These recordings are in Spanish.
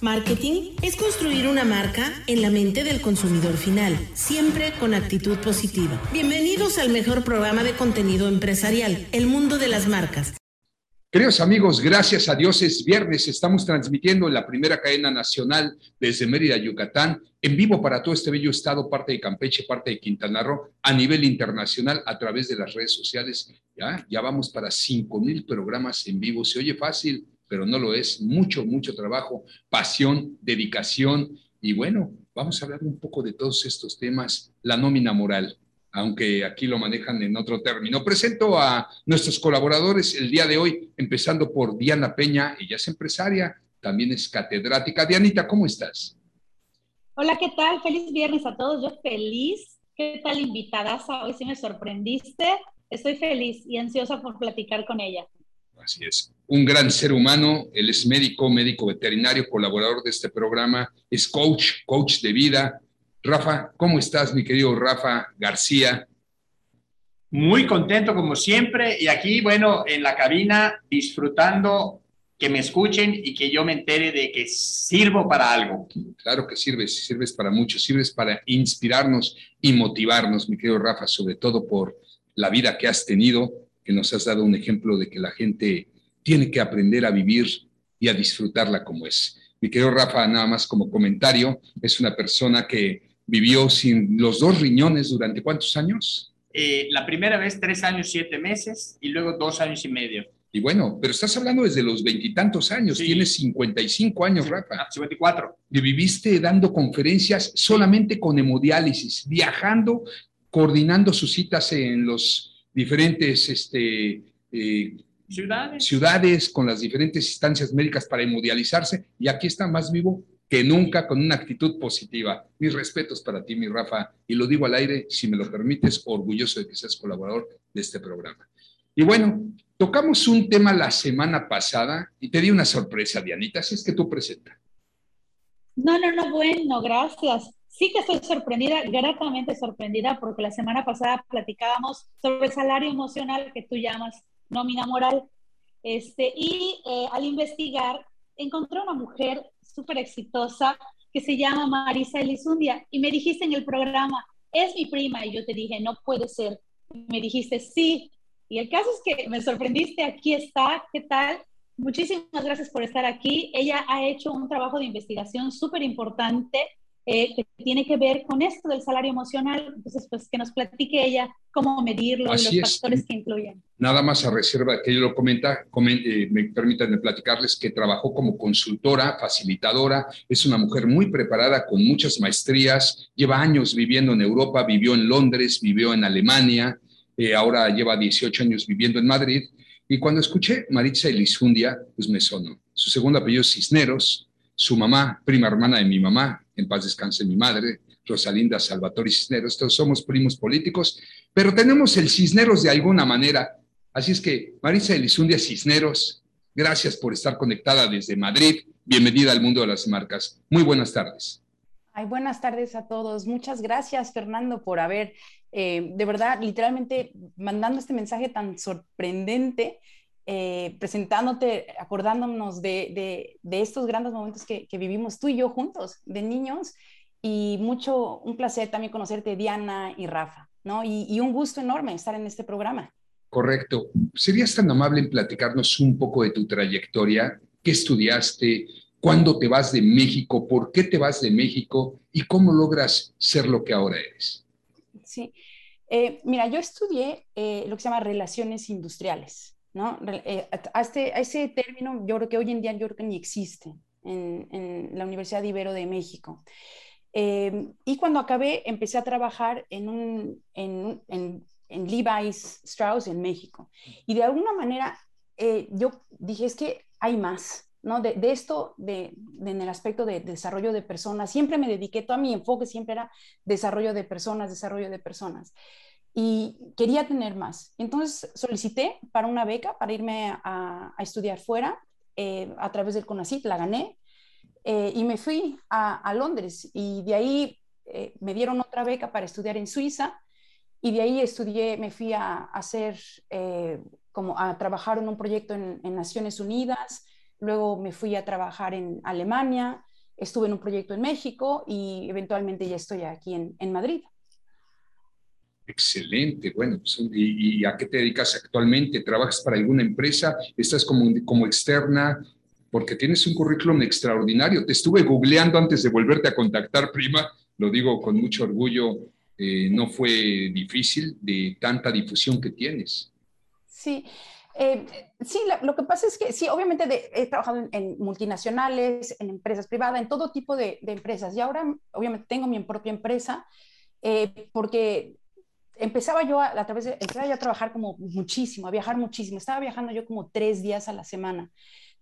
Marketing es construir una marca en la mente del consumidor final, siempre con actitud positiva. Bienvenidos al mejor programa de contenido empresarial, El Mundo de las Marcas. Queridos amigos, gracias a Dios es viernes. Estamos transmitiendo en la primera cadena nacional desde Mérida, Yucatán, en vivo para todo este bello estado, parte de Campeche, parte de Quintana Roo, a nivel internacional a través de las redes sociales. Ya, ya vamos para 5 mil programas en vivo. Se oye fácil, pero no lo es. Mucho, mucho trabajo, pasión, dedicación y bueno, vamos a hablar un poco de todos estos temas, la nómina moral, aunque aquí lo manejan en otro término. Presento a nuestros colaboradores el día de hoy, empezando por Diana Peña, ella es empresaria, también es catedrática. Dianita, ¿cómo estás? Hola, ¿qué tal? Feliz viernes a todos. Yo feliz. ¿Qué tal invitada? Hoy sí me sorprendiste. Estoy feliz y ansiosa por platicar con ella. Así es. Un gran ser humano, él es médico, médico veterinario, colaborador de este programa, es coach, coach de vida. Rafa, ¿cómo estás, mi querido Rafa García? Muy contento como siempre y aquí, bueno, en la cabina disfrutando que me escuchen y que yo me entere de que sirvo para algo. Claro que sirves, sirves para mucho, sirves para inspirarnos y motivarnos, mi querido Rafa, sobre todo por la vida que has tenido, que nos has dado un ejemplo de que la gente tiene que aprender a vivir y a disfrutarla como es. Mi querido Rafa, nada más como comentario, es una persona que vivió sin los dos riñones durante cuántos años? Eh, la primera vez tres años, siete meses y luego dos años y medio. Y bueno, pero estás hablando desde los veintitantos años, tienes 55 años, Rafa. 54. Ah, y viviste dando conferencias solamente con hemodiálisis, viajando, coordinando sus citas en los diferentes este, eh, ciudades. ciudades, con las diferentes instancias médicas para hemodializarse, y aquí está más vivo que nunca con una actitud positiva. Mis respetos para ti, mi Rafa, y lo digo al aire, si me lo permites, orgulloso de que seas colaborador de este programa. Y bueno, tocamos un tema la semana pasada y te di una sorpresa, Dianita, si es que tú presenta. No, no, no, bueno, gracias. Sí que estoy sorprendida, gratamente sorprendida, porque la semana pasada platicábamos sobre el salario emocional que tú llamas nómina moral. Este, y eh, al investigar, encontré una mujer súper exitosa que se llama Marisa Elizundia y me dijiste en el programa, es mi prima, y yo te dije, no puede ser. Me dijiste, sí. Y el caso es que me sorprendiste, aquí está, ¿qué tal? Muchísimas gracias por estar aquí. Ella ha hecho un trabajo de investigación súper importante eh, que tiene que ver con esto del salario emocional. Entonces, pues que nos platique ella cómo medirlo y los factores que incluyen. Nada más a reserva que ella lo comenta, eh, me permítanme platicarles que trabajó como consultora, facilitadora, es una mujer muy preparada con muchas maestrías, lleva años viviendo en Europa, vivió en Londres, vivió en Alemania, eh, ahora lleva 18 años viviendo en Madrid. Y cuando escuché Maritza Elizundia, pues me sonó. Su segundo apellido es Cisneros, su mamá, prima hermana de mi mamá, en paz descanse mi madre, Rosalinda Salvatore Cisneros, todos somos primos políticos, pero tenemos el Cisneros de alguna manera. Así es que, Marisa Elizundia Cisneros, gracias por estar conectada desde Madrid. Bienvenida al mundo de las marcas. Muy buenas tardes. Ay, buenas tardes a todos. Muchas gracias, Fernando, por haber, eh, de verdad, literalmente mandando este mensaje tan sorprendente eh, presentándote, acordándonos de, estos grandes momentos que, vivimos tú y yo juntos, de niños, y mucho, un placer también conocerte, Diana y Rafa, ¿no? Y, un gusto enorme estar en este programa. Correcto. ¿Serías tan amable en platicarnos un poco de tu trayectoria? ¿Qué estudiaste? ¿Cuándo te vas de México? ¿Por qué te vas de México? ¿Y cómo logras ser lo que ahora eres? Sí. Eh, mira, yo estudié eh, lo que se llama relaciones industriales. ¿No? Eh, este, a ese término yo creo que hoy en día yo creo que ni existe en, la Universidad de Ibero de México. Eh, y cuando acabé, empecé a trabajar en, un, en, en, en, Levi's Strauss en México. Y de alguna manera eh, yo dije, es que hay más, ¿no? De, de esto, de, en el aspecto de, de, desarrollo de personas, siempre me dediqué, todo mi enfoque siempre era desarrollo de personas, desarrollo de personas y quería tener más. Entonces solicité para una beca para irme a, estudiar fuera eh, a través del CONACYT, la gané eh, y me fui a, Londres y de ahí eh, me dieron otra beca para estudiar en Suiza y de ahí estudié, me fui a, hacer como a trabajar en un proyecto en, Naciones Unidas, luego me fui a trabajar en Alemania, estuve en un proyecto en México y eventualmente ya estoy aquí en Madrid. Excelente, bueno, pues, ¿y, a qué te dedicas actualmente? ¿Trabajas para alguna empresa? ¿Estás como, como externa? Porque tienes un currículum extraordinario. Te estuve googleando antes de volverte a contactar, prima, lo digo con mucho orgullo, eh, no fue difícil de tanta difusión que tienes. Sí, eh, sí, lo que pasa es que sí, obviamente he trabajado en, multinacionales, en empresas privadas, en todo tipo de, empresas. Y ahora, obviamente, tengo mi propia empresa eh, porque empezaba yo a, través de, empezaba yo a trabajar como muchísimo, a viajar muchísimo. Estaba viajando yo como tres días a la semana.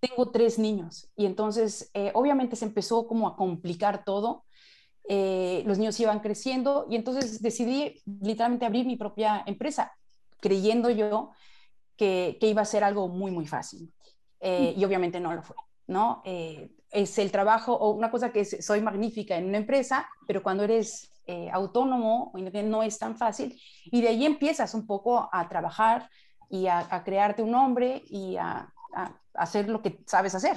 Tengo tres niños y entonces, obviamente, se empezó como a complicar todo. los niños iban creciendo y entonces decidí literalmente abrir mi propia empresa, creyendo yo que, iba a ser algo muy, muy fácil. Eh, y obviamente no lo fue, ¿no? Eh, es el trabajo, o una cosa que soy magnífica en una empresa, pero cuando eres eh, autónomo no es tan fácil. Y de ahí empiezas un poco a trabajar y a, a crearte un nombre y a, a, hacer lo que sabes hacer,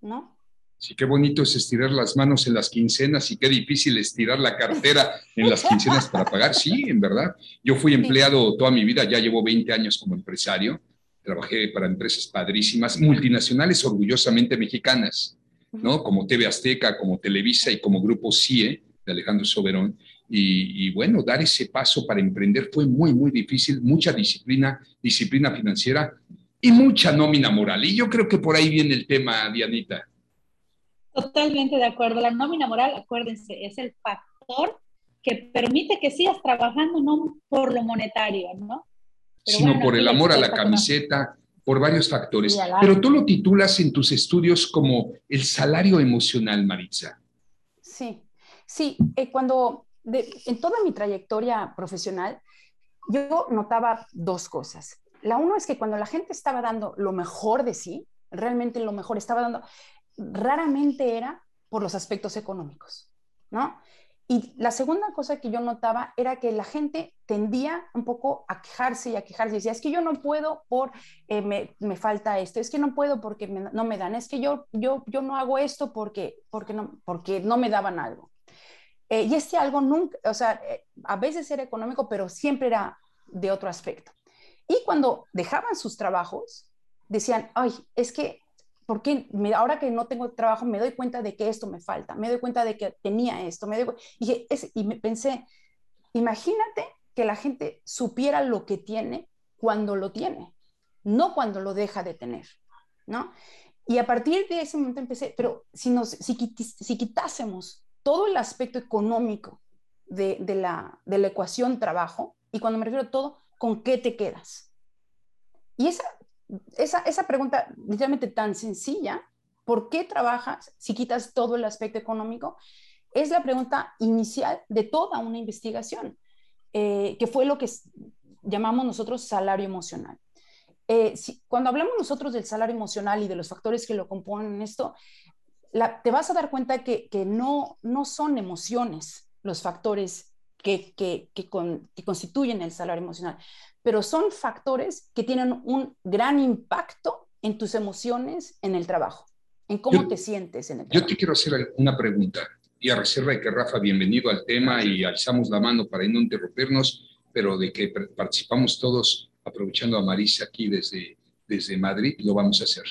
¿no? Sí, qué bonito es estirar las manos en las quincenas y qué difícil estirar la cartera en las quincenas para pagar. Sí, en verdad. Yo fui empleado toda mi vida, ya llevo 20 años como empresario. Trabajé para empresas padrísimas, multinacionales orgullosamente mexicanas, ¿no? Como TV Azteca, como Televisa y como Grupo CIE de Alejandro Soberón. Y, y, bueno, dar ese paso para emprender fue muy, muy difícil, mucha disciplina, disciplina financiera y mucha nómina moral. Y yo creo que por ahí viene el tema, Dianita. Totalmente de acuerdo. La nómina moral, acuérdense, es el factor que permite que sigas trabajando no por lo monetario, ¿no? Sino por el amor a la camiseta, por varios factores. Pero tú lo titulas en tus estudios como el salario emocional, Maritza. Sí, sí. Eh, cuando, en toda mi trayectoria profesional, yo notaba dos cosas. La uno es que cuando la gente estaba dando lo mejor de sí, realmente lo mejor, estaba dando, raramente era por los aspectos económicos, ¿no? Y la segunda cosa que yo notaba era que la gente tendía un poco a quejarse y a quejarse. Decía, es que yo no puedo por, eh, me, me, falta esto, es que no puedo porque no me dan, es que yo, yo, yo no hago esto porque, porque, no, porque no me daban algo. Eh, y este algo nunca, o sea, eh, a veces era económico, pero siempre era de otro aspecto. Y cuando dejaban sus trabajos, decían, ay, es que porque ahora que no tengo trabajo me doy cuenta de que esto me falta, me doy cuenta de que tenía esto, me doy, y, y me pensé, imagínate que la gente supiera lo que tiene cuando lo tiene, no cuando lo deja de tener, ¿no? Y a partir de ese momento empecé, pero si, nos, si, si quitásemos todo el aspecto económico de, la, de la ecuación trabajo, y cuando me refiero a todo, ¿con qué te quedas? Y esa esa, esa pregunta literalmente tan sencilla, ¿por qué trabajas si quitas todo el aspecto económico? Es la pregunta inicial de toda una investigación, eh, que fue lo que llamamos nosotros salario emocional. Eh, si, cuando hablamos nosotros del salario emocional y de los factores que lo componen esto, te vas a dar cuenta que, que, no, no son emociones los factores que, que, que, constituyen el salario emocional pero son factores que tienen un gran impacto en tus emociones en el trabajo, en cómo te sientes en el trabajo. Yo te quiero hacer una pregunta y a reserva de que Rafa, bienvenido al tema y alzamos la mano para no interrumpirnos, pero de que participamos todos aprovechando a Marisa aquí desde, desde Madrid, lo vamos a hacer.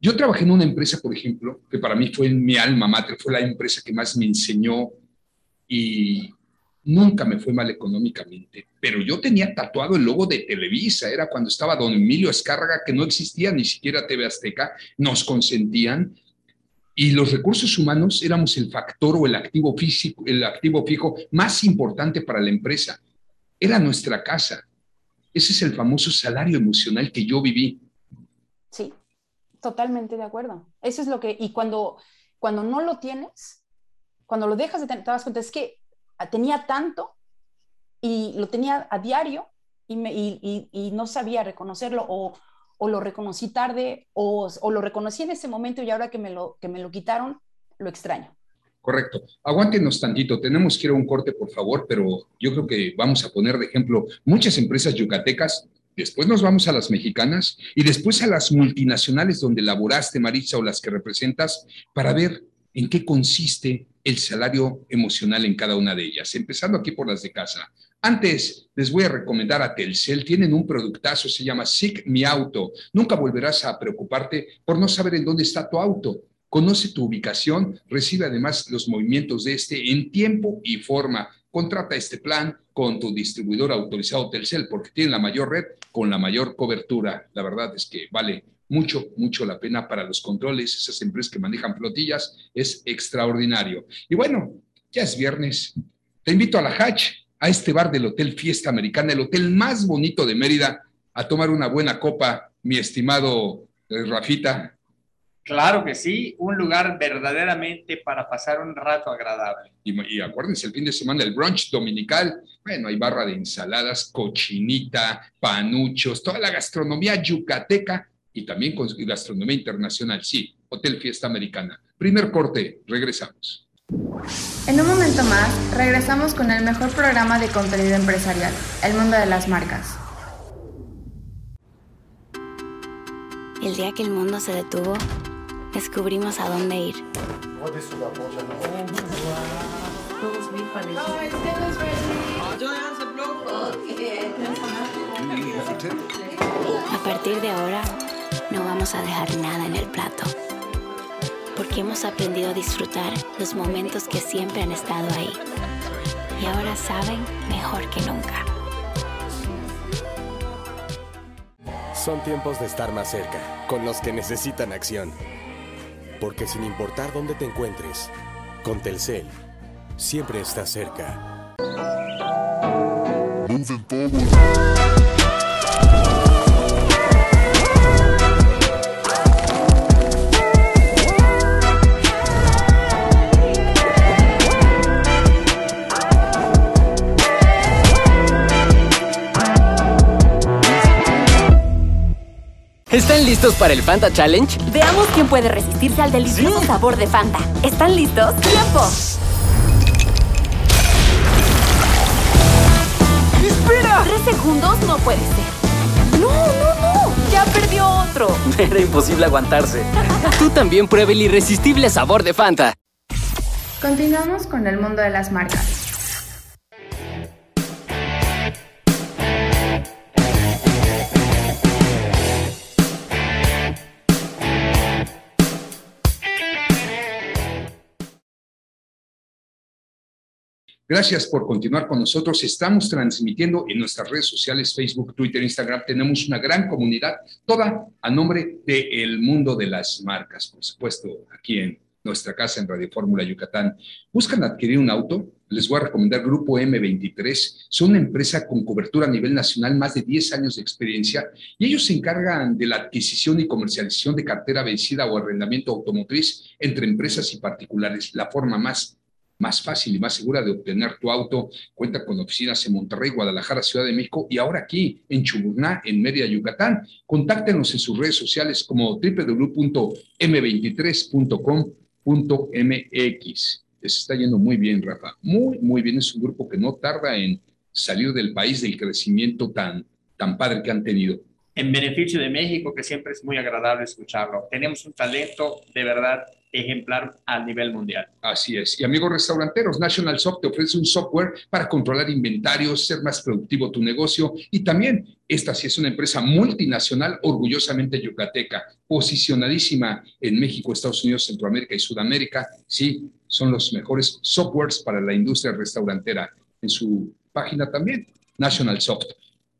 Yo trabajé en una empresa, por ejemplo, que para mí fue mi alma mater, fue la empresa que más me enseñó y Nunca me fue mal económicamente, pero yo tenía tatuado el logo de Televisa, era cuando estaba don Emilio Escárraga, que no existía ni siquiera TV Azteca, nos consentían y los recursos humanos éramos el factor o el activo físico, el activo fijo más importante para la empresa. Era nuestra casa. Ese es el famoso salario emocional que yo viví. Totalmente de acuerdo. Eso es lo que, y cuando, cuando no lo tienes, cuando lo dejas de tener, te das cuenta, es que tenía tanto y lo tenía a diario y, me, y, y, no sabía reconocerlo o, o lo reconocí tarde o, o, lo reconocí en ese momento y ahora que me, lo, que me lo quitaron, lo extraño. Correcto. Aguántenos tantito. Tenemos que ir a un corte, por favor, pero yo creo que vamos a poner de ejemplo muchas empresas yucatecas. Después nos vamos a las mexicanas y después a las multinacionales donde laboraste, Marisa, o las que representas, para ver en qué consiste el salario emocional en cada una de ellas, empezando aquí por las de casa. Antes, les voy a recomendar a Telcel, tienen un productazo, se llama SIC Mi Auto. Nunca volverás a preocuparte por no saber en dónde está tu auto. Conoce tu ubicación, recibe además los movimientos de este en tiempo y forma. Contrata este plan con tu distribuidor autorizado Telcel porque tiene la mayor red con la mayor cobertura. La verdad es que vale mucho, mucho la pena para los controles, esas empresas que manejan flotillas, es extraordinario. Y bueno, ya es viernes. Te invito a la Hatch, a este bar del Hotel Fiesta Americana, el hotel más bonito de Mérida, a tomar una buena copa, mi estimado eh, Rafita. Claro que sí, un lugar verdaderamente para pasar un rato agradable. Y, y, acuérdense, el fin de semana el brunch dominical, bueno, hay barra de ensaladas, cochinita, panuchos, toda la gastronomía yucateca y también con gastronomía internacional. Sí, Hotel Fiesta Americana. Primer corte, regresamos. En un momento más, regresamos con el mejor programa de contenido empresarial, El Mundo de las Marcas. El día que el mundo se detuvo, descubrimos a dónde ir. A partir de ahora, no vamos a dejar nada en el plato, porque hemos aprendido a disfrutar los momentos que siempre han estado ahí y ahora saben mejor que nunca. Son tiempos de estar más cerca, con los que necesitan acción. Porque sin importar dónde te encuentres, con Telcel, siempre estás cerca. ¿Están listos para el Fanta Challenge? Veamos quién puede resistirse al delicioso sabor de Fanta. ¿Están listos? ¡Tiempo! ¡Espera! Tres segundos no puede ser. ¡No, no, no! ¡Ya perdió otro! Era imposible aguantarse. Tú también pruebe el irresistible sabor de Fanta. Continuamos con el mundo de las marcas. Gracias por continuar con nosotros. Estamos transmitiendo en nuestras redes sociales, Facebook, Twitter, Instagram. Tenemos una gran comunidad, toda a nombre de El Mundo de las Marcas, por supuesto, aquí en nuestra casa en Radio Fórmula Yucatán. ¿Buscan adquirir un auto? Les voy a recomendar Grupo M23. Son una empresa con cobertura a nivel nacional, más de 10 años de experiencia, y ellos se encargan de la adquisición y comercialización de cartera vencida o arrendamiento automotriz entre empresas y particulares, la forma más más fácil y más segura de obtener tu auto. Cuenta con oficinas en Monterrey, Guadalajara, Ciudad de México y ahora aquí en Chuburná, en Mérida, Yucatán. Contáctenos en sus redes sociales como www.m23.com.mx. Les está yendo muy bien, Rafa. Muy, muy bien. Es un grupo que no tarda en salir del país del crecimiento tan, tan padre que han tenido en beneficio de México, que siempre es muy agradable escucharlo. Tenemos un talento de verdad ejemplar a nivel mundial. Así es. Y amigos restauranteros, National Soft te ofrece un software para controlar inventarios, ser más productivo tu negocio y también esta sí es una empresa multinacional orgullosamente yucateca, posicionadísima en México, Estados Unidos, Centroamérica y Sudamérica. Sí, son los mejores softwares para la industria restaurantera. En su página también, National Soft.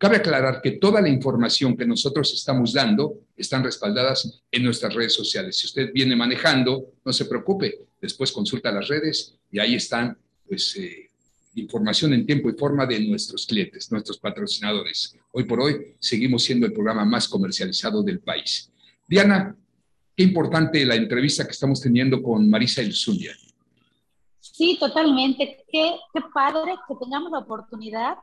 Cabe aclarar que toda la información que nosotros estamos dando están respaldadas en nuestras redes sociales. Si usted viene manejando, no se preocupe, después consulta las redes y ahí están, pues, eh, información en tiempo y forma de nuestros clientes, nuestros patrocinadores. Hoy por hoy seguimos siendo el programa más comercializado del país. Diana, qué importante la entrevista que estamos teniendo con Marisa Elzundia. Sí, totalmente. Qué, qué padre que tengamos la oportunidad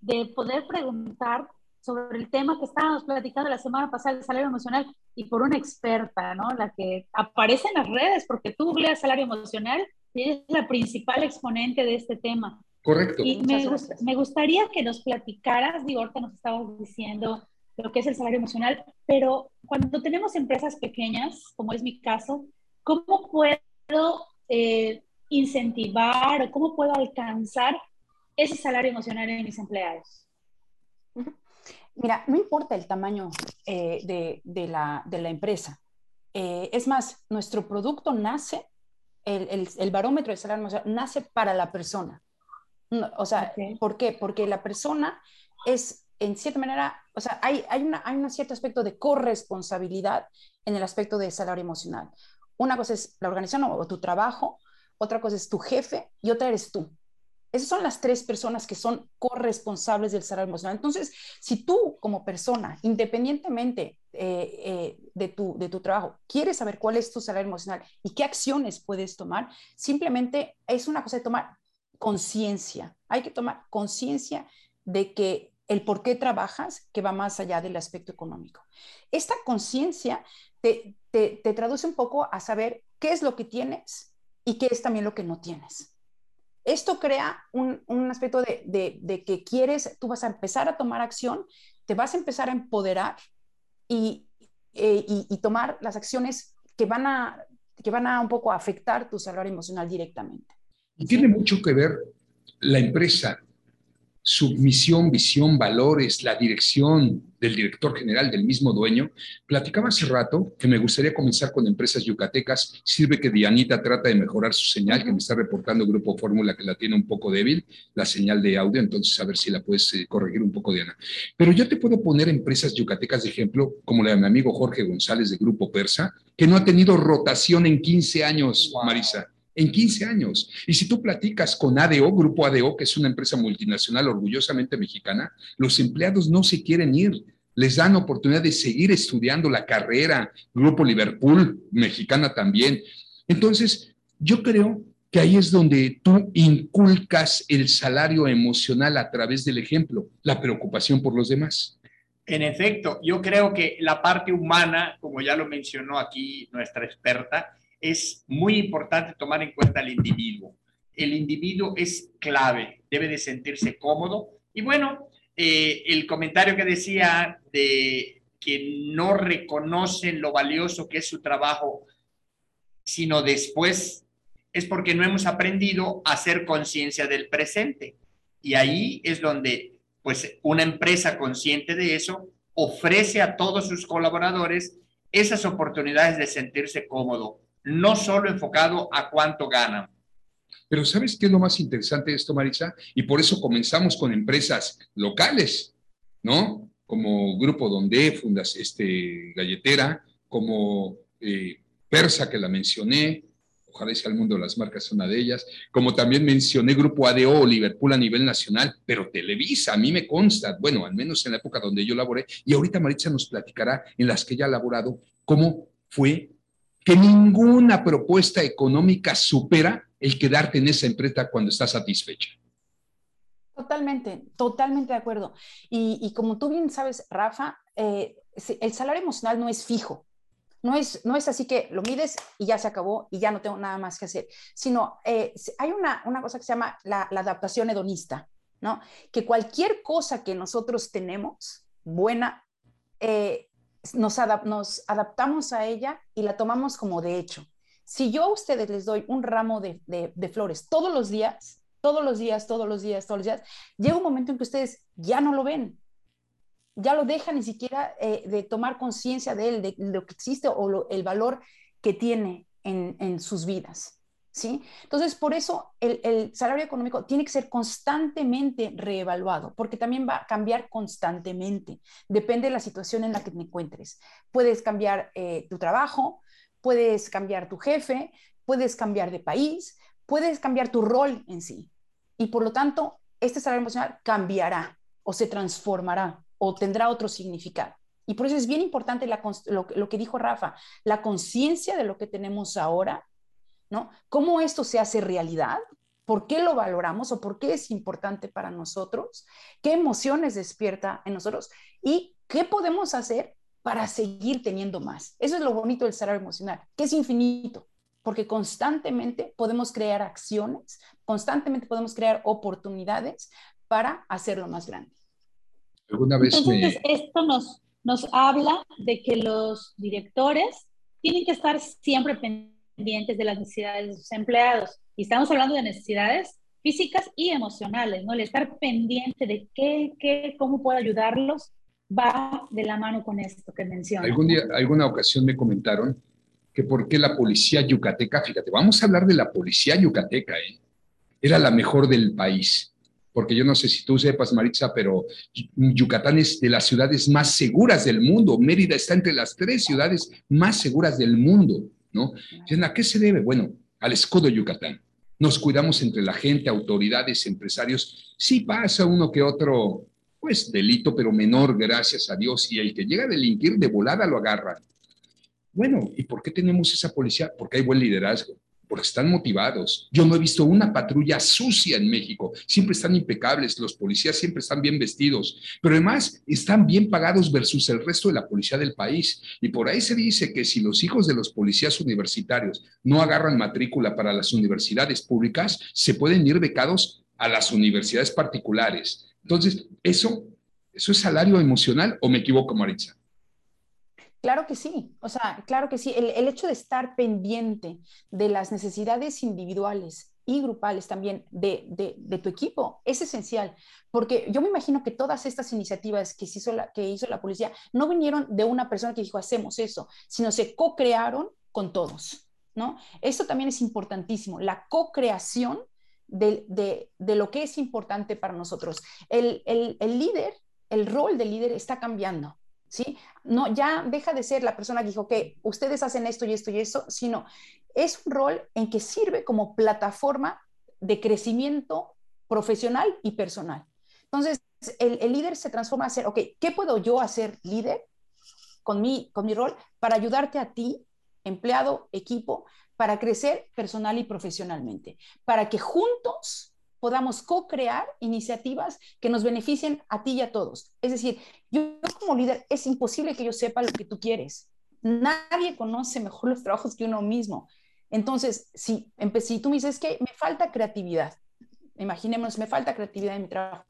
de poder preguntar sobre el tema que estábamos platicando la semana pasada, el salario emocional, y por una experta, ¿no? La que aparece en las redes, porque tú googleas salario emocional y es la principal exponente de este tema. Correcto. Y me, me, gustaría que nos platicaras, digo, ahorita nos estabas diciendo lo que es el salario emocional, pero cuando tenemos empresas pequeñas, como es mi caso, ¿cómo puedo eh, incentivar o cómo puedo alcanzar ese salario emocional en mis empleados? Mira, no importa el tamaño de, de, la, de, la, empresa. es más, nuestro producto nace, el, el, el barómetro de salario emocional nace para la persona. O sea, ¿por qué? Porque la persona es, en cierta manera, o sea, hay, hay, una, hay un cierto aspecto de corresponsabilidad en el aspecto de salario emocional. Una cosa es la organización o tu trabajo, otra cosa es tu jefe y otra eres tú. Esas son las tres personas que son corresponsables del salario emocional. Entonces, si tú como persona, independientemente eh, eh, de, tu, de tu trabajo, quieres saber cuál es tu salario emocional y qué acciones puedes tomar, simplemente es una cosa de tomar conciencia. Hay que tomar conciencia de que el por qué trabajas, que va más allá del aspecto económico. Esta conciencia te, te, traduce un poco a saber qué es lo que tienes y qué es también lo que no tienes. Esto crea un, un aspecto de, de, de, que quieres, tú vas a empezar a tomar acción, te vas a empezar a empoderar y, eh, y, tomar las acciones que van, a, que van a un poco afectar tu salario emocional directamente. Y tiene mucho que ver la empresa, su misión, visión, valores, la dirección del director general, del mismo dueño. Platicaba hace rato que me gustaría comenzar con empresas yucatecas. Sirve que Dianita trata de mejorar su señal, que me está reportando Grupo Fórmula que la tiene un poco débil, la señal de audio, entonces a ver si la puedes eh, corregir un poco, Diana. Pero yo te puedo poner empresas yucatecas de ejemplo, como la de mi amigo Jorge González de Grupo Persa, que no ha tenido rotación en 15 años, Marisa en 15 años. Y si tú platicas con ADO, Grupo ADO, que es una empresa multinacional orgullosamente mexicana, los empleados no se quieren ir. Les dan oportunidad de seguir estudiando la carrera, Grupo Liverpool, mexicana también. Entonces, yo creo que ahí es donde tú inculcas el salario emocional a través del ejemplo, la preocupación por los demás. En efecto, yo creo que la parte humana, como ya lo mencionó aquí nuestra experta, es muy importante tomar en cuenta al individuo. El individuo es clave, debe de sentirse cómodo. Y bueno, eh, el comentario que decía de que no reconocen lo valioso que es su trabajo, sino después, es porque no hemos aprendido a hacer conciencia del presente. Y ahí es donde, pues, una empresa consciente de eso ofrece a todos sus colaboradores esas oportunidades de sentirse cómodo, no solo enfocado a cuánto ganan. Pero ¿sabes qué es lo más interesante de esto, Marisa? Y por eso comenzamos con empresas locales, ¿no? Como Grupo Donde, Fundas este, Galletera, como eh, Persa, que la mencioné, ojalá sea el mundo de las marcas una de ellas, como también mencioné Grupo ADO, Liverpool a nivel nacional, pero Televisa, a mí me consta, bueno, al menos en la época donde yo laboré, y ahorita Maritza nos platicará en las que ella ha laborado, cómo fue que ninguna propuesta económica supera el quedarte en esa empresa cuando estás satisfecha. Totalmente, totalmente de acuerdo. Y, como tú bien sabes, Rafa, eh, el salario emocional no es fijo. No es, no es así que lo mides y ya se acabó y ya no tengo nada más que hacer, sino eh, hay una, una, cosa que se llama la, adaptación hedonista, ¿no? Que cualquier cosa que nosotros tenemos buena, eh, nos, adaptamos a ella y la tomamos como de hecho. Si yo a ustedes les doy un ramo de, flores todos los días, todos los días, todos los días, todos los días, llega un momento en que ustedes ya no lo ven, ya lo dejan ni siquiera eh, de tomar conciencia de él, de, lo que existe o el valor que tiene en sus vidas. ¿Sí? Entonces, por eso el, salario económico tiene que ser constantemente reevaluado, porque también va a cambiar constantemente. Depende de la situación en la que te encuentres. Puedes cambiar eh, tu trabajo, puedes cambiar tu jefe, puedes cambiar de país, puedes cambiar tu rol en sí. Y por lo tanto, este salario emocional cambiará o se transformará o tendrá otro significado. Y por eso es bien importante lo que dijo Rafa, la conciencia de lo que tenemos ahora ¿no? ¿Cómo esto se hace realidad? ¿Por qué lo valoramos o por qué es importante para nosotros? ¿Qué emociones despierta en nosotros? ¿Y qué podemos hacer para seguir teniendo más? Eso es lo bonito del salario emocional, que es infinito, porque constantemente podemos crear acciones, constantemente podemos crear oportunidades para hacerlo más grande. Entonces, esto nos, nos habla de que los directores tienen que estar siempre pendientes pendientes de las necesidades de sus empleados. Y estamos hablando de necesidades físicas y emocionales, ¿no? El estar pendiente de qué, qué, cómo puedo ayudarlos va de la mano con esto que menciono. Algún día, alguna ocasión me comentaron que por qué la policía yucateca, fíjate, vamos a hablar de la policía yucateca, ¿eh? era la mejor del país. Porque yo no sé si tú sepas, Maritza, pero Yucatán es de las ciudades más seguras del mundo. Mérida está entre las tres ciudades más seguras del mundo, ¿no? ¿A qué se debe? Bueno, al escudo Yucatán. Nos cuidamos entre la gente, autoridades, empresarios. Sí pasa uno que otro, pues delito, pero menor, gracias a Dios. Y el que llega a delinquir de volada lo agarra. Bueno, ¿y por qué tenemos esa policía? Porque hay buen liderazgo porque están motivados. Yo no he visto una patrulla sucia en México. Siempre están impecables, los policías siempre están bien vestidos, pero además están bien pagados versus el resto de la policía del país. Y por ahí se dice que si los hijos de los policías universitarios no agarran matrícula para las universidades públicas, se pueden ir becados a las universidades particulares. Entonces, eso, eso es salario emocional o me equivoco, Maritza? Claro que sí, o sea, claro que sí. El, hecho de estar pendiente de las necesidades individuales y grupales también de, tu equipo es esencial, porque yo me imagino que todas estas iniciativas que hizo, la, que hizo la policía no vinieron de una persona que dijo hacemos eso, sino se co-crearon con todos, ¿no? Esto también es importantísimo, la co-creación de, lo que es importante para nosotros. el líder, el rol del líder está cambiando. ¿Sí? No, ya deja de ser la persona que dijo, que ustedes hacen esto y esto y esto, sino es un rol en que sirve como plataforma de crecimiento profesional y personal. Entonces, el, líder se transforma a ser, ok, ¿qué puedo yo hacer líder con mi, con mi rol para ayudarte a ti, empleado, equipo, para crecer personal y profesionalmente? Para que juntos podamos co-crear iniciativas que nos beneficien a ti y a todos. Es decir, yo como líder es imposible que yo sepa lo que tú quieres. Nadie conoce mejor los trabajos que uno mismo. Entonces, si, si tú me dices que me falta creatividad, imaginémonos, me falta creatividad en mi trabajo.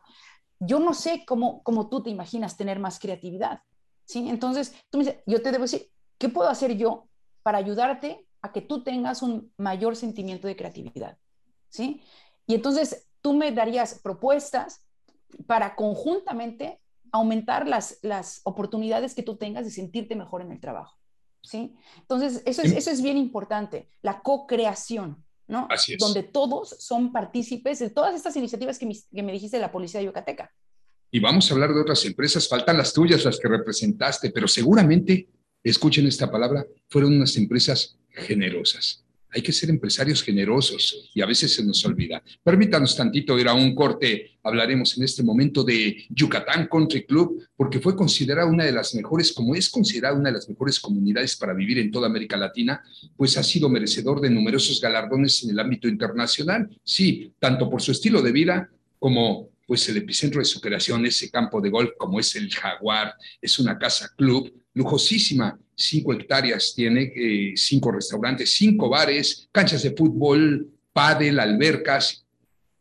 Yo no sé cómo, cómo tú te imaginas tener más creatividad. ¿sí? Entonces, tú me dices, yo te debo decir, ¿qué puedo hacer yo para ayudarte a que tú tengas un mayor sentimiento de creatividad? ¿sí? Y entonces tú me darías propuestas para conjuntamente aumentar las, las oportunidades que tú tengas de sentirte mejor en el trabajo. ¿sí? Entonces, eso es, eso es bien importante, la co-creación, ¿no? Así es. Donde todos son partícipes de todas estas iniciativas que me, que me dijiste de la Policía de Yucateca. Y vamos a hablar de otras empresas, faltan las tuyas, las que representaste, pero seguramente, escuchen esta palabra, fueron unas empresas generosas. Hay que ser empresarios generosos y a veces se nos olvida. Permítanos tantito ir a un corte. Hablaremos en este momento de Yucatán Country Club porque fue considerada una de las mejores, como es considerada una de las mejores comunidades para vivir en toda América Latina, pues ha sido merecedor de numerosos galardones en el ámbito internacional. Sí, tanto por su estilo de vida como pues el epicentro de su creación, ese campo de golf como es el Jaguar, es una casa club lujosísima cinco hectáreas tiene, eh, cinco restaurantes, cinco bares, canchas de fútbol, pádel, albercas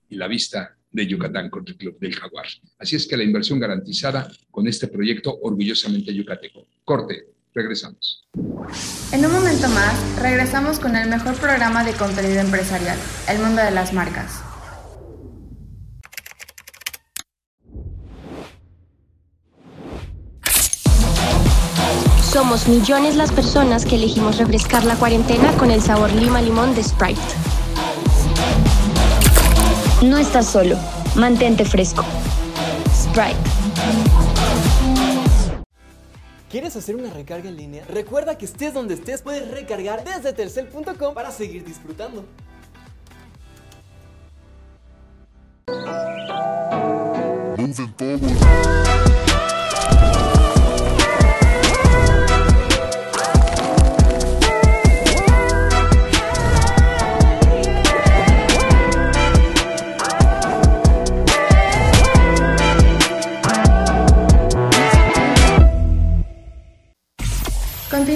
y la vista de Yucatán Country Club del Jaguar. Así es que la inversión garantizada con este proyecto orgullosamente yucateco. Corte, regresamos. En un momento más, regresamos con el mejor programa de contenido empresarial, El Mundo de las Marcas. Somos millones las personas que elegimos refrescar la cuarentena con el sabor lima limón de Sprite. No estás solo. Mantente fresco. Sprite. ¿Quieres hacer una recarga en línea? Recuerda que estés donde estés, puedes recargar desde tercel.com para seguir disfrutando.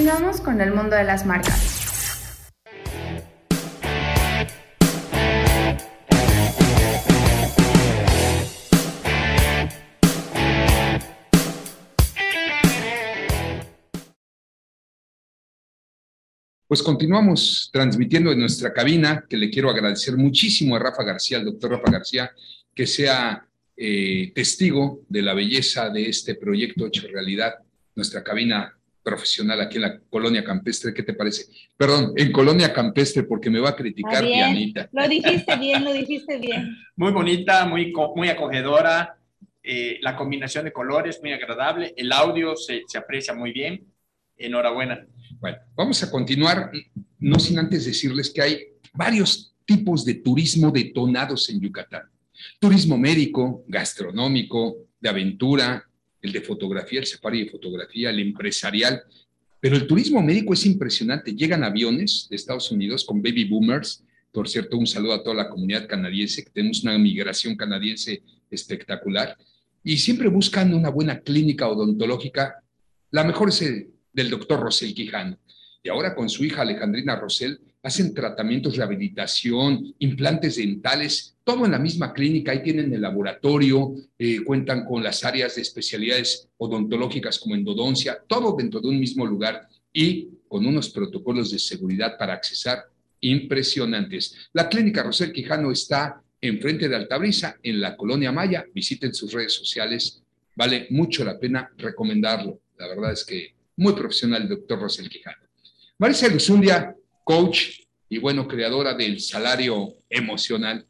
Continuamos con el mundo de las marcas. Pues continuamos transmitiendo en nuestra cabina, que le quiero agradecer muchísimo a Rafa García, al doctor Rafa García, que sea eh, testigo de la belleza de este proyecto hecho realidad, nuestra cabina profesional aquí en la colonia campestre. ¿Qué te parece? Perdón, en colonia campestre, porque me va a criticar Dianita. Lo dijiste bien, lo dijiste bien. Muy bonita, muy, muy acogedora. Eh, la combinación de colores muy agradable. El audio se, se aprecia muy bien. Enhorabuena. Bueno, vamos a continuar, no sin antes decirles que hay varios tipos de turismo detonados en Yucatán. Turismo médico, gastronómico, de aventura, el de fotografía, el safari de fotografía, el empresarial. Pero el turismo médico es impresionante. Llegan aviones de Estados Unidos con baby boomers. Por cierto, un saludo a toda la comunidad canadiense, tenemos una migración canadiense espectacular. Y siempre buscan una buena clínica odontológica. La mejor es el del doctor Rosel Quijano. Y ahora con su hija Alejandrina Rosel hacen tratamientos, rehabilitación, implantes dentales, todo en la misma clínica. Ahí tienen el laboratorio, eh, cuentan con las áreas de especialidades odontológicas como endodoncia, todo dentro de un mismo lugar y con unos protocolos de seguridad para accesar impresionantes. La clínica Rosel Quijano está enfrente de Altabrisa, en la colonia Maya. Visiten sus redes sociales. Vale mucho la pena recomendarlo. La verdad es que muy profesional el doctor Rosel Quijano. Marisa Luzundia, coach y bueno, creadora del salario emocional.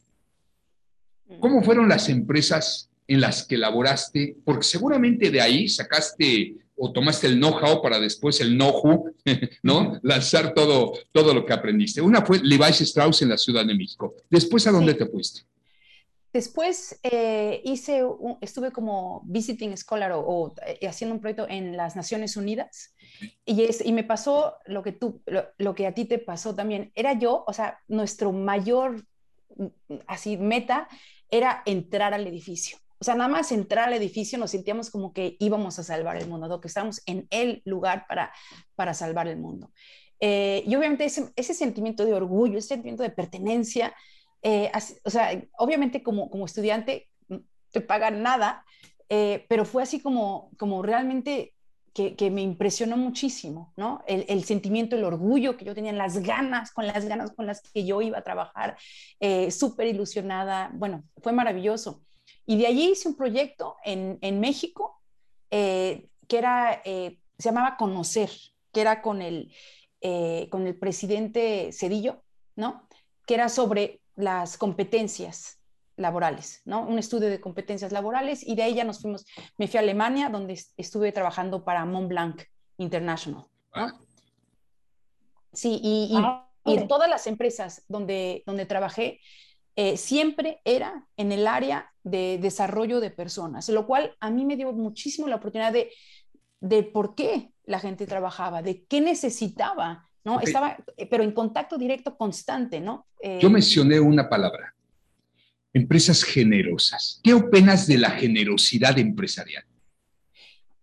¿Cómo fueron las empresas en las que laboraste? Porque seguramente de ahí sacaste o tomaste el know-how para después el know-who, ¿no? Lanzar todo, todo lo que aprendiste. Una fue Levi's Strauss en la Ciudad de México. Después, ¿a dónde te fuiste? Después eh, hice, estuve como visiting scholar o, eh, haciendo un proyecto en las Naciones Unidas y, es, y me pasó lo que, tú, lo, que a ti te pasó también. Era yo, o sea, nuestro mayor mm, así meta era entrar al edificio. O sea, nada más entrar al edificio nos sentíamos como que íbamos a salvar el mundo, que estábamos en el lugar para, para salvar el mundo. Eh, y obviamente ese, ese sentimiento de orgullo, ese sentimiento de pertenencia, eh, o sea, obviamente como, como estudiante mm, te pagan nada, eh, pero fue así como, como realmente que, me impresionó muchísimo, ¿no? El, sentimiento, el orgullo que yo tenía, las ganas, con las ganas con las que yo iba a trabajar, eh, súper ilusionada, bueno, fue maravilloso. Y de allí hice un proyecto en, en México que era, se llamaba Conocer, que era con el, con el presidente Cedillo, ¿no? Que era sobre las competencias laborales, ¿no? Un estudio de competencias laborales y de ahí ya nos fuimos, me fui a Alemania donde estuve trabajando para Montblanc International, ¿no? Sí, y, ah, en todas las empresas donde, donde trabajé, eh, siempre era en el área de desarrollo de personas, lo cual a mí me dio muchísimo la oportunidad de, de por qué la gente trabajaba, de qué necesitaba ¿no? Estaba, eh, pero en contacto directo constante, ¿no? Eh, Yo mencioné una palabra, empresas generosas. ¿Qué opinas de la generosidad empresarial?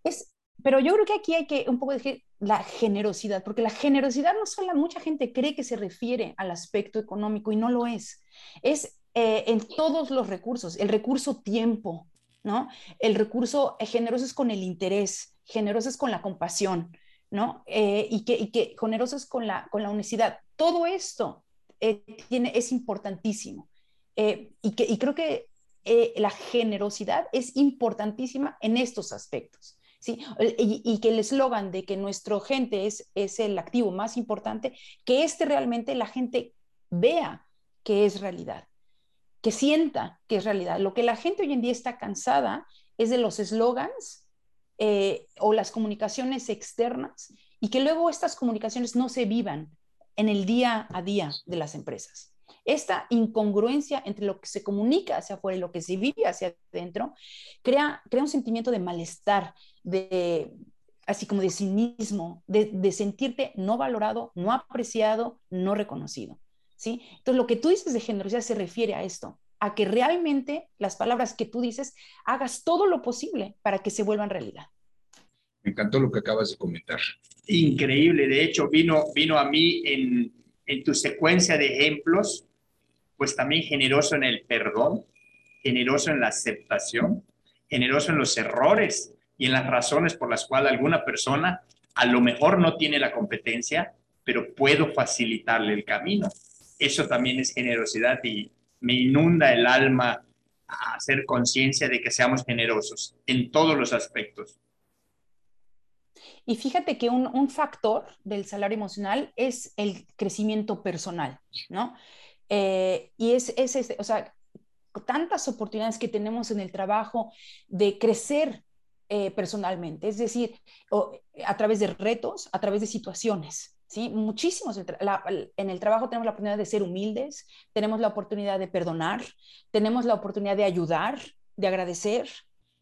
Es, pero yo creo que aquí hay que un poco decir la generosidad, porque la generosidad no solo mucha gente cree que se refiere al aspecto económico y no lo es. Es eh, en todos los recursos, el recurso tiempo, ¿no? El recurso generoso es con el interés, generoso es con la compasión, ¿no? Eh, y, que, y que generosos con la, con la honestidad. Todo esto eh, tiene, es importantísimo. Eh, y, que, y creo que la generosidad es importantísima en estos aspectos. ¿sí? Y, y que el eslogan de que nuestro gente es, es el activo más importante, que este realmente la gente vea que es realidad, que sienta que es realidad. Lo que la gente hoy en día está cansada es de los eslogans eh, o las comunicaciones externas y que luego estas comunicaciones no se vivan en el día a día de las empresas. Esta incongruencia entre lo que se comunica hacia afuera y lo que se vive hacia adentro crea, crea un sentimiento de malestar, de, así como de cinismo, de, de sentirte no valorado, no apreciado, no reconocido. ¿sí? Entonces, lo que tú dices de generosidad se refiere a esto, a que realmente las palabras que tú dices hagas todo lo posible para que se vuelvan realidad. Me encantó lo que acabas de comentar. Increíble, de hecho vino, vino a mí en, en tu secuencia de ejemplos, pues también generoso en el perdón, generoso en la aceptación, generoso en los errores y en las razones por las cuales alguna persona a lo mejor no tiene la competencia, pero puedo facilitarle el camino. Eso también es generosidad y me inunda el alma a hacer conciencia de que seamos generosos en todos los aspectos. Y fíjate que un, factor del salario emocional es el crecimiento personal, ¿no? Eh, y es, es, este, o sea, tantas oportunidades que tenemos en el trabajo de crecer eh, personalmente, es decir, a través de retos, a través de situaciones. ¿Sí? Muchísimos. en el trabajo tenemos la oportunidad de ser humildes, tenemos la oportunidad de perdonar, tenemos la oportunidad de ayudar, de agradecer,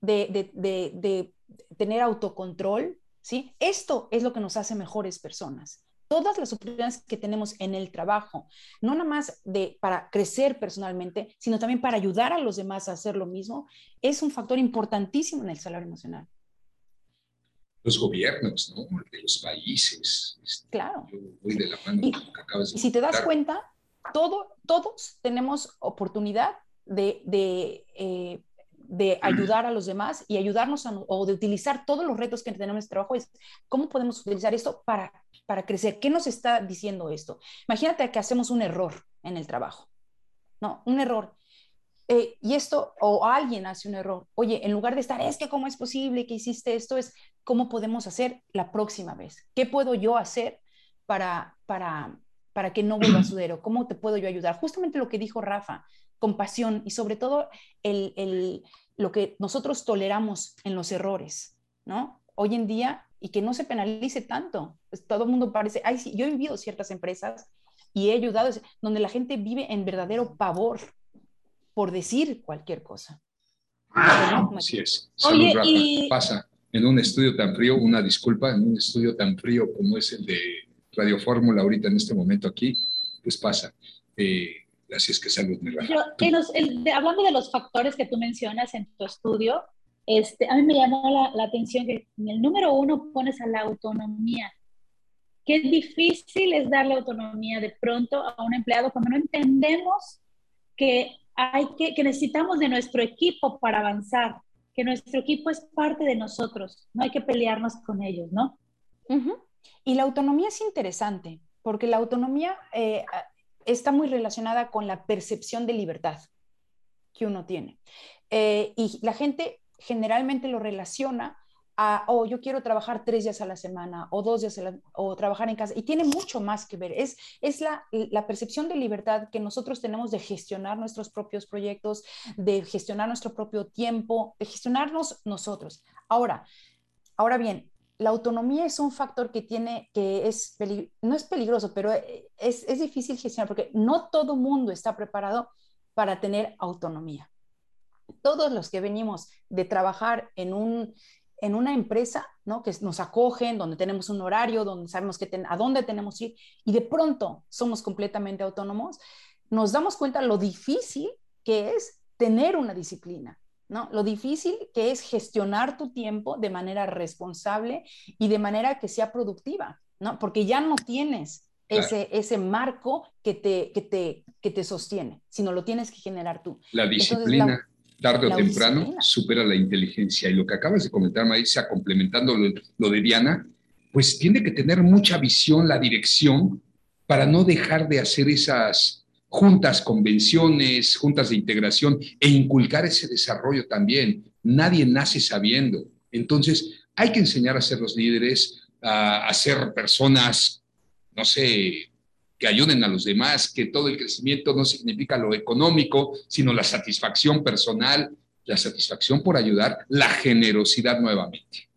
de, de tener autocontrol. ¿sí? Esto es lo que nos hace mejores personas todas las oportunidades que tenemos en el trabajo, no nada más de, para crecer personalmente, sino también para ayudar a los demás a hacer lo mismo, es un factor importantísimo en el salario emocional. Los gobiernos, ¿no? De los países. Este, claro. voy de la mano y, si te das cuenta, todo, todos tenemos oportunidad de, de eh, de ayudar a los demás y ayudarnos o de utilizar todos los retos que tenemos en este trabajo es cómo podemos utilizar esto para, para crecer. ¿Qué nos está diciendo esto? Imagínate que hacemos un error en el trabajo, ¿no? Un error. Eh, y esto, o alguien hace un error. Oye, en lugar de estar, es que cómo es posible que hiciste esto, es cómo podemos hacer la próxima vez. ¿Qué puedo yo hacer para, para, para que no vuelva a suceder? ¿Cómo te puedo yo ayudar? Justamente lo que dijo Rafa, compasión y sobre todo el, lo que nosotros toleramos en los errores, ¿no? Hoy en día, y que no se penalice tanto. Pues todo el mundo parece, ay, sí, yo he vivido ciertas empresas y he ayudado, donde la gente vive en verdadero pavor por decir cualquier cosa. Así es. Oye, y... Pasa en un estudio tan frío, una disculpa, en un estudio tan frío como es el de Radio Fórmula ahorita en este momento aquí, pues pasa. Eh, Así es que salud, mi hablando de los factores que tú mencionas en tu estudio, este, a mí me llamó la, atención que en el número uno pones a la autonomía. Qué difícil es darle autonomía de pronto a un empleado cuando no entendemos que, hay que, que necesitamos de nuestro equipo para avanzar, que nuestro equipo es parte de nosotros, no hay que pelearnos con ellos, ¿no? Y la autonomía es interesante, porque la autonomía eh, está muy relacionada con la percepción de libertad que uno tiene. Eh, y la gente generalmente lo relaciona a, oh, yo quiero trabajar tres días a la semana o dos días a la, o trabajar en casa. Y tiene mucho más que ver. Es, es la, la, percepción de libertad que nosotros tenemos de gestionar nuestros propios proyectos, de gestionar nuestro propio tiempo, de gestionarnos nosotros. Ahora, ahora bien, la autonomía es un factor que tiene, que es, no es peligroso, pero eh, es, es difícil gestionar porque no todo mundo está preparado para tener autonomía. Todos los que venimos de trabajar en, un, en una empresa, ¿no? que nos acogen, donde tenemos un horario, donde sabemos que a dónde tenemos que ir, y de pronto somos completamente autónomos, nos damos cuenta lo difícil que es tener una disciplina, ¿no? Lo difícil que es gestionar tu tiempo de manera responsable y de manera que sea productiva, ¿no? Porque ya no tienes ese, ese marco que te, que, te, que te sostiene, sino lo tienes que generar tú. La disciplina, tarde o temprano, supera la inteligencia. Y lo que acabas de comentar, Maísa, complementando lo, lo de Diana, pues tiene que tener mucha visión la dirección para no dejar de hacer esas juntas, convenciones, juntas de integración e inculcar ese desarrollo también. Nadie nace sabiendo. Entonces, hay que enseñar a ser los líderes, a, ser personas, no sé, que ayuden a los demás, que todo el crecimiento no significa lo económico, sino la satisfacción personal, la satisfacción por ayudar, la generosidad nuevamente.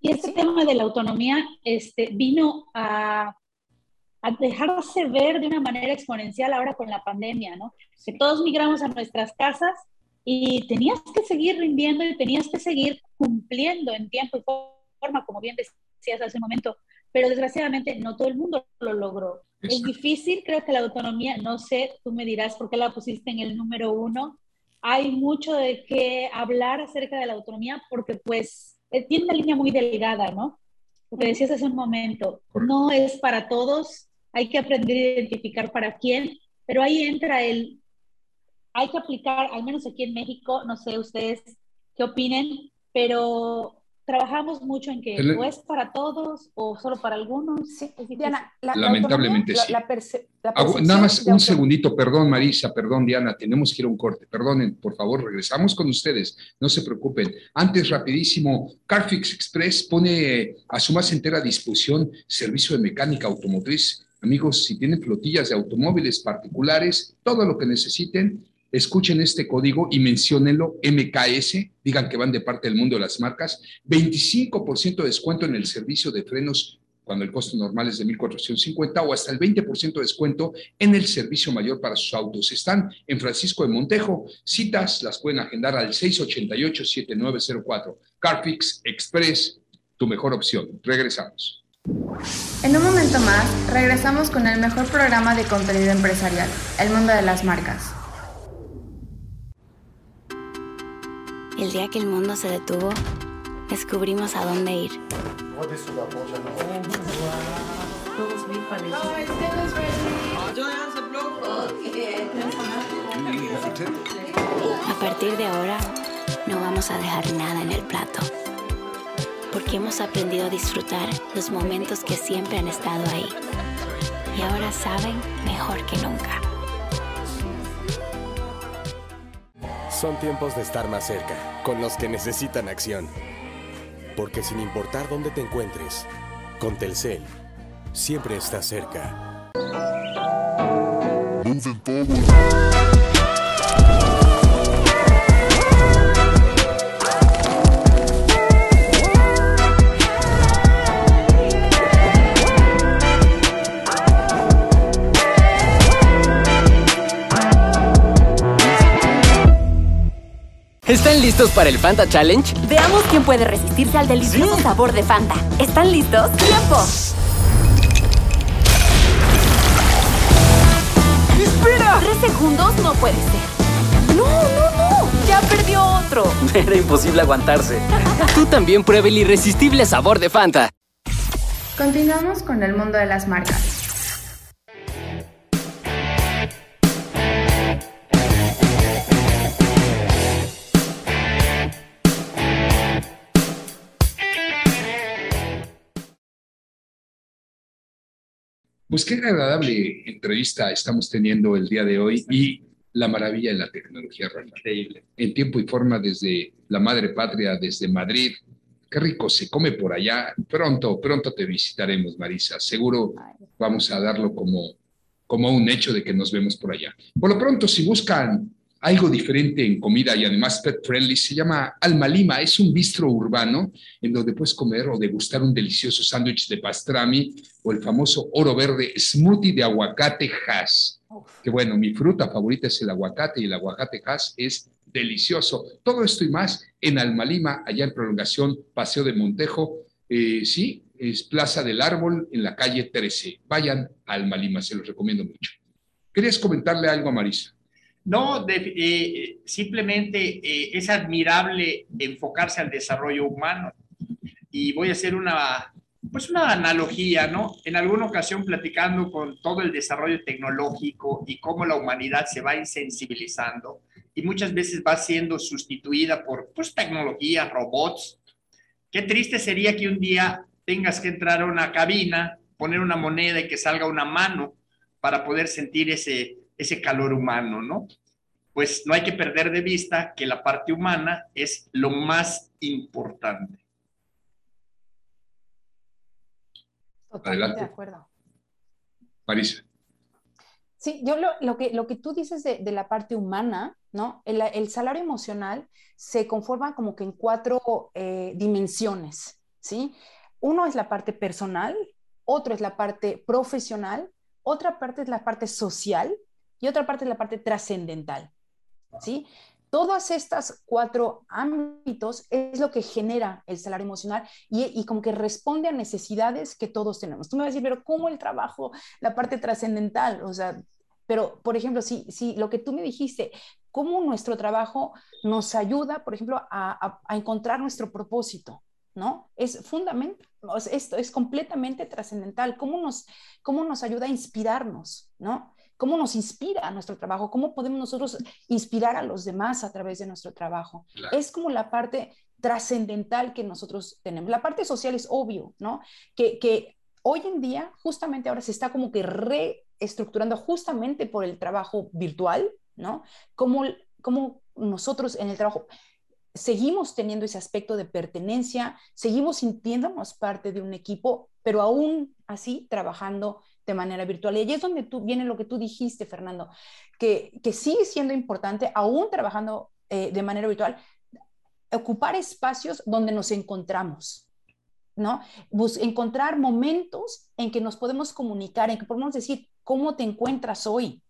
Y este tema de la autonomía este, vino a a dejarse ver de una manera exponencial ahora con la pandemia, ¿no? Que todos migramos a nuestras casas y tenías que seguir rindiendo y tenías que seguir cumpliendo en tiempo y forma, como bien decías hace un momento, pero desgraciadamente no todo el mundo lo logró. Es difícil, creo que la autonomía, no sé, tú me dirás por qué la pusiste en el número uno. Hay mucho de qué hablar acerca de la autonomía porque pues eh, tiene una línea muy delgada, ¿no? Lo que decías hace un momento, no es para todos, hay que aprender a identificar para quién, pero ahí entra el, hay que aplicar, al menos aquí en México, no sé ustedes qué opinen, pero trabajamos mucho en que o es para todos o solo para algunos. Sí. Diana, lamentablemente sí. Nada más un segundito, perdón Marisa, perdón Diana, tenemos que ir a un corte. Perdonen, por favor, regresamos con ustedes, no se preocupen. Antes, rapidísimo, Carfix Express pone a su más entera disposición servicio de mecánica automotriz. Amigos, si tienen flotillas de automóviles particulares, todo lo que necesiten, escuchen este código y menciónenlo MKS, digan que van de parte del mundo de las marcas, 25% de descuento en el servicio de frenos cuando el costo normal es de 1.450 o hasta el 20% de descuento en el servicio mayor para sus autos. Están en Francisco de Montejo. Citas las pueden agendar al 688-7904. Carfix Express, tu mejor opción. Regresamos. En un momento más, regresamos con el mejor programa de contenido empresarial, El Mundo de las Marcas. El día que el mundo se detuvo, descubrimos a dónde ir. A partir de ahora, no vamos a dejar nada en el plato, porque hemos aprendido a disfrutar los momentos que siempre han estado ahí. Y ahora saben mejor que nunca. Son tiempos de estar más cerca, con los que necesitan acción. Porque sin importar dónde te encuentres, con Telcel, siempre estás cerca. ¿Están listos para el Fanta Challenge? Veamos quién puede resistirse al delicioso sabor de Fanta. ¿Están listos? ¡Tiempo! ¡Espera! Tres segundos no puede ser. ¡No, no, no! ¡Ya perdió otro! Era imposible aguantarse. Tú también prueba el irresistible sabor de Fanta. Continuamos con el mundo de las marcas. Pues qué agradable entrevista estamos teniendo el día de hoy y la maravilla de la tecnología, Increíble. En tiempo y forma desde la madre patria, desde Madrid. Qué rico se come por allá. Pronto, pronto te visitaremos, Marisa. Seguro vamos a darlo como, como un hecho de que nos vemos por allá. Por lo pronto, si buscan algo diferente en comida y además pet friendly. Se llama Alma Lima. Es un bistro urbano en donde puedes comer o degustar un delicioso sándwich de pastrami o el famoso oro verde smoothie de aguacate hash. Que bueno, mi fruta favorita es el aguacate y el aguacate hash es delicioso. Todo esto y más en Alma Lima, allá en prolongación Paseo de Montejo. Eh, sí, es Plaza del Árbol en la calle 13. Vayan a Alma Lima, se los recomiendo mucho. ¿Querías comentarle algo a Marisa? No, eh, simplemente eh, es admirable enfocarse al desarrollo humano. Y voy a hacer una, pues una analogía, ¿no? En alguna ocasión platicando con todo el desarrollo tecnológico y cómo la humanidad se va insensibilizando y muchas veces va siendo sustituida por pues, tecnología, robots. Qué triste sería que un día tengas que entrar a una cabina, poner una moneda y que salga una mano para poder sentir ese, ese calor humano, ¿no? Pues no hay que perder de vista que la parte humana es lo más importante. Totalmente de acuerdo. Marisa. Sí, yo lo, que, lo que tú dices de, la parte humana, ¿no? El, salario emocional se conforma como que en cuatro eh, dimensiones, ¿sí? Uno es la parte personal, otro es la parte profesional, otra parte es la parte social y otra parte es la parte trascendental. ¿sí? Todas estas cuatro ámbitos es lo que genera el salario emocional y, como que responde a necesidades que todos tenemos. Tú me vas a decir, pero ¿cómo el trabajo, la parte trascendental? O sea, pero, por ejemplo, si, si lo que tú me dijiste, cómo nuestro trabajo nos ayuda, por ejemplo, a, a, encontrar nuestro propósito, ¿no? Es fundamental, esto es completamente trascendental, cómo nos, cómo nos ayuda a inspirarnos, ¿no? Cómo nos inspira nuestro trabajo, cómo podemos nosotros inspirar a los demás a través de nuestro trabajo. Es como la parte trascendental que nosotros tenemos. La parte social es obvio, ¿no? Que, que hoy en día, justamente ahora se está como que reestructurando justamente por el trabajo virtual, ¿no? Como, como nosotros en el trabajo seguimos teniendo ese aspecto de pertenencia, seguimos sintiéndonos parte de un equipo, pero aún así trabajando de manera virtual. Y ahí es donde tú, viene lo que tú dijiste, Fernando, que, que sigue siendo importante, aún trabajando eh, de manera virtual, ocupar espacios donde nos encontramos, ¿no? encontrar momentos en que nos podemos comunicar, en que podemos decir, ¿cómo te encuentras hoy?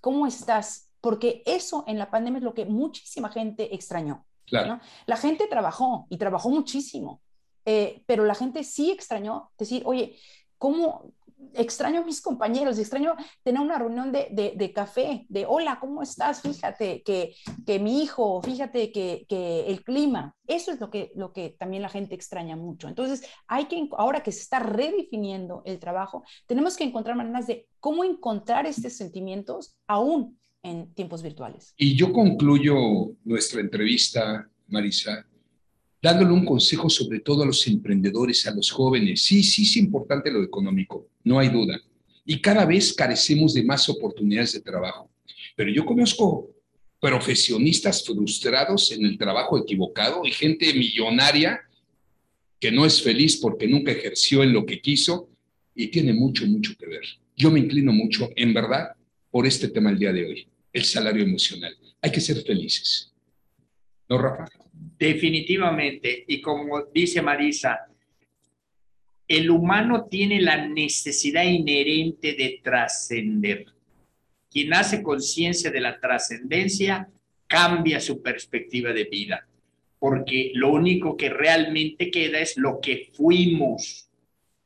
¿Cómo estás? Porque eso en la pandemia es lo que muchísima gente extrañó. Claro. La gente trabajó y trabajó muchísimo, eh, pero la gente sí extrañó decir, oye, ¿cómo, extraño a mis compañeros, extraño tener una reunión de, de, café, de hola, ¿cómo estás? Fíjate que, que mi hijo, fíjate que, que, el clima, eso es lo que, lo que también la gente extraña mucho. Entonces, hay que, ahora que se está redefiniendo el trabajo, tenemos que encontrar maneras de cómo encontrar estos sentimientos aún en tiempos virtuales. Y yo concluyo nuestra entrevista, Marisa, dándole un consejo sobre todo a los emprendedores, a los jóvenes. Sí, sí es importante lo económico, no hay duda. Y cada vez carecemos de más oportunidades de trabajo. Pero yo conozco profesionistas frustrados en el trabajo equivocado y gente millonaria que no es feliz porque nunca ejerció en lo que quiso y tiene mucho, mucho que ver. Yo me inclino mucho, en verdad, por este tema el día de hoy, el salario emocional. Hay que ser felices. ¿No, Rafa? Definitivamente. Y como dice Marisa, el humano tiene la necesidad inherente de trascender. Quien hace conciencia de la trascendencia cambia su perspectiva de vida, porque lo único que realmente queda es lo que fuimos.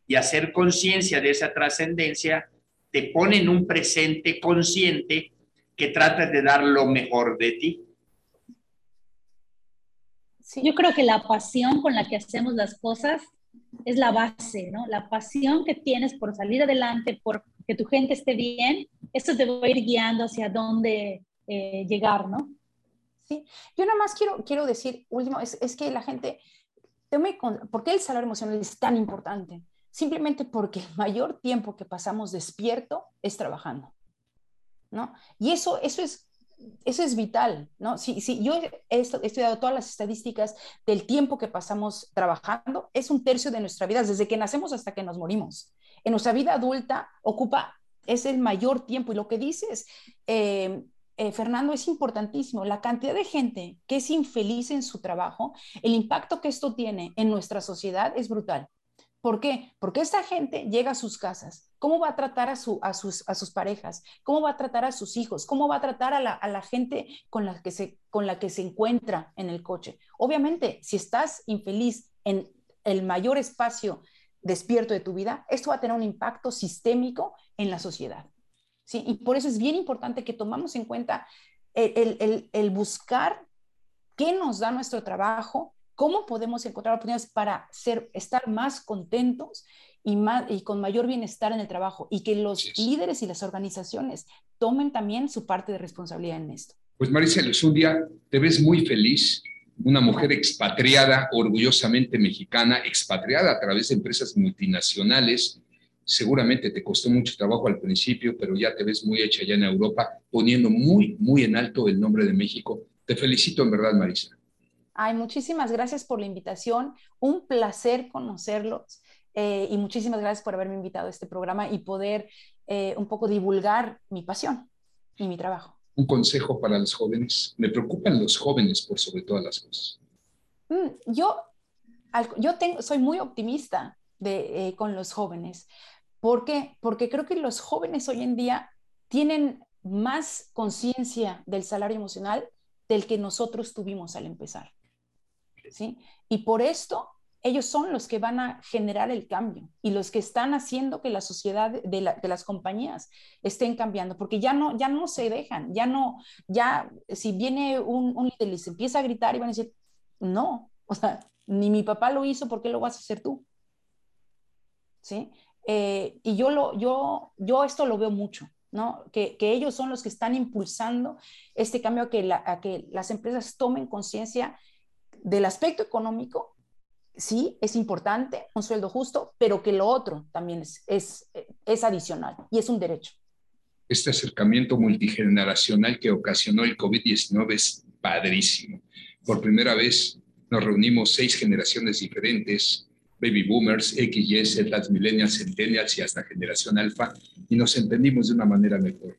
Y hacer conciencia de esa trascendencia te pone en un presente consciente que trata de dar lo mejor de ti. Yo creo que la pasión con la que hacemos las cosas es la base, ¿no? La pasión que tienes por salir adelante, por que tu gente esté bien, eso te va a ir guiando hacia dónde eh, llegar, ¿no? Sí, yo nada más quiero, quiero decir, último, es, es que la gente, ¿por qué el salario emocional es tan importante? Simplemente porque el mayor tiempo que pasamos despierto es trabajando, ¿no? Y eso, eso es eso es vital, ¿no? Si, si yo he estudiado todas las estadísticas del tiempo que pasamos trabajando, es un tercio de nuestra vida, desde que nacemos hasta que nos morimos. En nuestra vida adulta ocupa, es el mayor tiempo. Y lo que dices, eh, eh, Fernando, es importantísimo. La cantidad de gente que es infeliz en su trabajo, el impacto que esto tiene en nuestra sociedad es brutal. ¿Por qué? Porque esta gente llega a sus casas. ¿Cómo va a tratar a, su, a, sus, parejas? ¿Cómo va a tratar a sus hijos? ¿Cómo va a tratar a la, gente con la, que se, encuentra en el coche? Obviamente, si estás infeliz en el mayor espacio despierto de tu vida, esto va a tener un impacto sistémico en la sociedad. Y por eso es bien importante que tomamos en cuenta el, el buscar qué nos da nuestro trabajo, cómo podemos encontrar oportunidades para ser, estar más contentos y, más, y con mayor bienestar en el trabajo y que los líderes y las organizaciones tomen también su parte de responsabilidad en esto. Pues Marisa día te ves muy feliz, una mujer expatriada, orgullosamente mexicana, expatriada a través de empresas multinacionales. Seguramente te costó mucho trabajo al principio, pero ya te ves muy hecha allá en Europa, poniendo muy, muy en alto el nombre de México. Te felicito en verdad, Marisa. Ay, muchísimas gracias por la invitación. Un placer conocerlos eh, y muchísimas gracias por haberme invitado a este programa y poder eh, un poco divulgar mi pasión y mi trabajo. Un consejo para los jóvenes. Me preocupan los jóvenes por sobre todas las cosas. Mm, yo yo tengo, soy muy optimista de, eh, con los jóvenes. ¿Por qué? Porque creo que los jóvenes hoy en día tienen más conciencia del salario emocional del que nosotros tuvimos al empezar. ¿Sí? Y por esto ellos son los que van a generar el cambio y los que están haciendo que la sociedad de, las compañías estén cambiando, porque ya no, ya no se dejan, ya no, ya si viene un, un líder y se empieza a gritar y van a decir, no, o sea, ni mi papá lo hizo, ¿por qué lo vas a hacer tú? ¿Sí? Eh, y yo, lo, yo, yo esto lo veo mucho. ¿no? Que, que, ellos son los que están impulsando este cambio a que, la, a que las empresas tomen conciencia del aspecto económico, sí, es importante, un sueldo justo, pero que lo otro también es, es, es adicional y es un derecho. Este acercamiento multigeneracional que ocasionó el COVID-19 es padrísimo. Por primera vez nos reunimos seis generaciones diferentes, baby boomers, X, Z, millennials, centennials y hasta generación alfa, y nos entendimos de una manera mejor.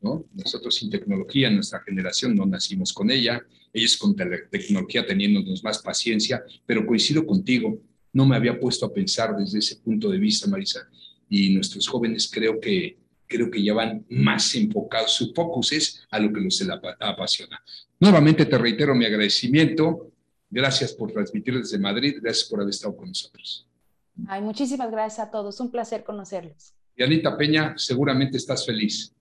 ¿no? Nosotros sin tecnología, nuestra generación no nacimos con ella, ellos con tecnología teniéndonos más paciencia, pero coincido contigo, no me había puesto a pensar desde ese punto de vista, Marisa, y nuestros jóvenes creo que creo que ya van más enfocados, su focus es a lo que los apasiona. Nuevamente te reitero mi agradecimiento, gracias por transmitir desde Madrid, gracias por haber estado con nosotros. Ay, muchísimas gracias a todos, un placer conocerlos. Y Anita Peña, seguramente estás feliz.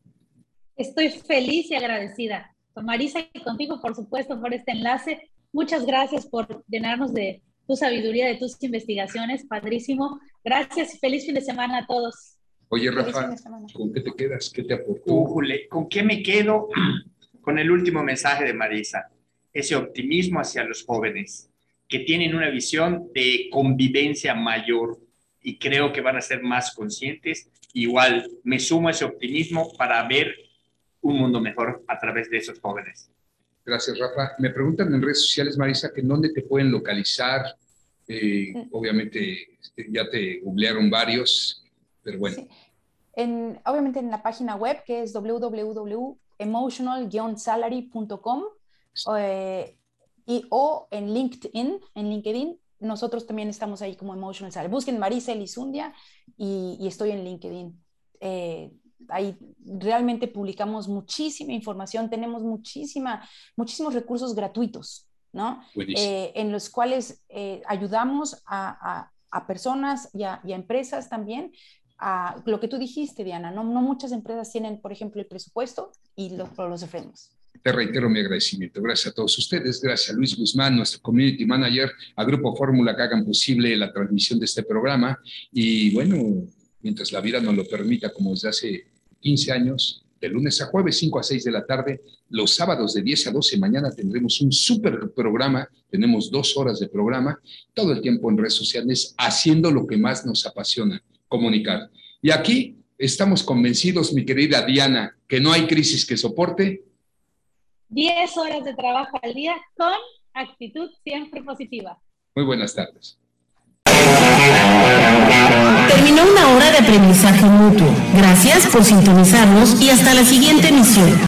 Estoy feliz y agradecida Marisa y contigo, por supuesto, por este enlace. Muchas gracias por llenarnos de tu sabiduría, de tus investigaciones. Padrísimo. Gracias y feliz fin de semana a todos. Oye, Rafa, ¿con qué te quedas? ¿Qué te aportó? ¿Con qué me quedo? Con el último mensaje de Marisa. Ese optimismo hacia los jóvenes que tienen una visión de convivencia mayor y creo que van a ser más conscientes. Igual me sumo a ese optimismo para ver un mundo mejor a través de esos jóvenes. Gracias, Rafa. Me preguntan en redes sociales, Marisa, que en dónde te pueden localizar. Eh, obviamente este, ya te googlearon varios, pero bueno. En, obviamente en la página web que es www.emotional-salary.com eh, y o en LinkedIn, en LinkedIn, nosotros también estamos ahí como Emotional Salary. Busquen Marisa Elizundia y, y estoy en LinkedIn. Eh, ahí realmente publicamos muchísima información, tenemos muchísima, muchísimos recursos gratuitos, ¿no? Eh, en los cuales eh, ayudamos a, a, personas y a, y a, empresas también a lo que tú dijiste, Diana, no, no muchas empresas tienen, por ejemplo, el presupuesto y lo, los ofrecemos. Te reitero mi agradecimiento. Gracias a todos ustedes, gracias a Luis Guzmán, nuestro community manager, a Grupo Fórmula que hagan posible la transmisión de este programa. Y bueno, mientras la vida nos lo permita, como desde hace 15 años, de lunes a jueves, 5 a 6 de la tarde. Los sábados de 10 a 12 mañana tendremos un súper programa. Tenemos dos horas de programa, todo el tiempo en redes sociales, haciendo lo que más nos apasiona, comunicar. Y aquí estamos convencidos, mi querida Diana, que no hay crisis que soporte. 10 horas de trabajo al día con actitud siempre positiva. Muy buenas tardes. Terminó una hora de aprendizaje mutuo. Gracias por sintonizarnos y hasta la siguiente emisión.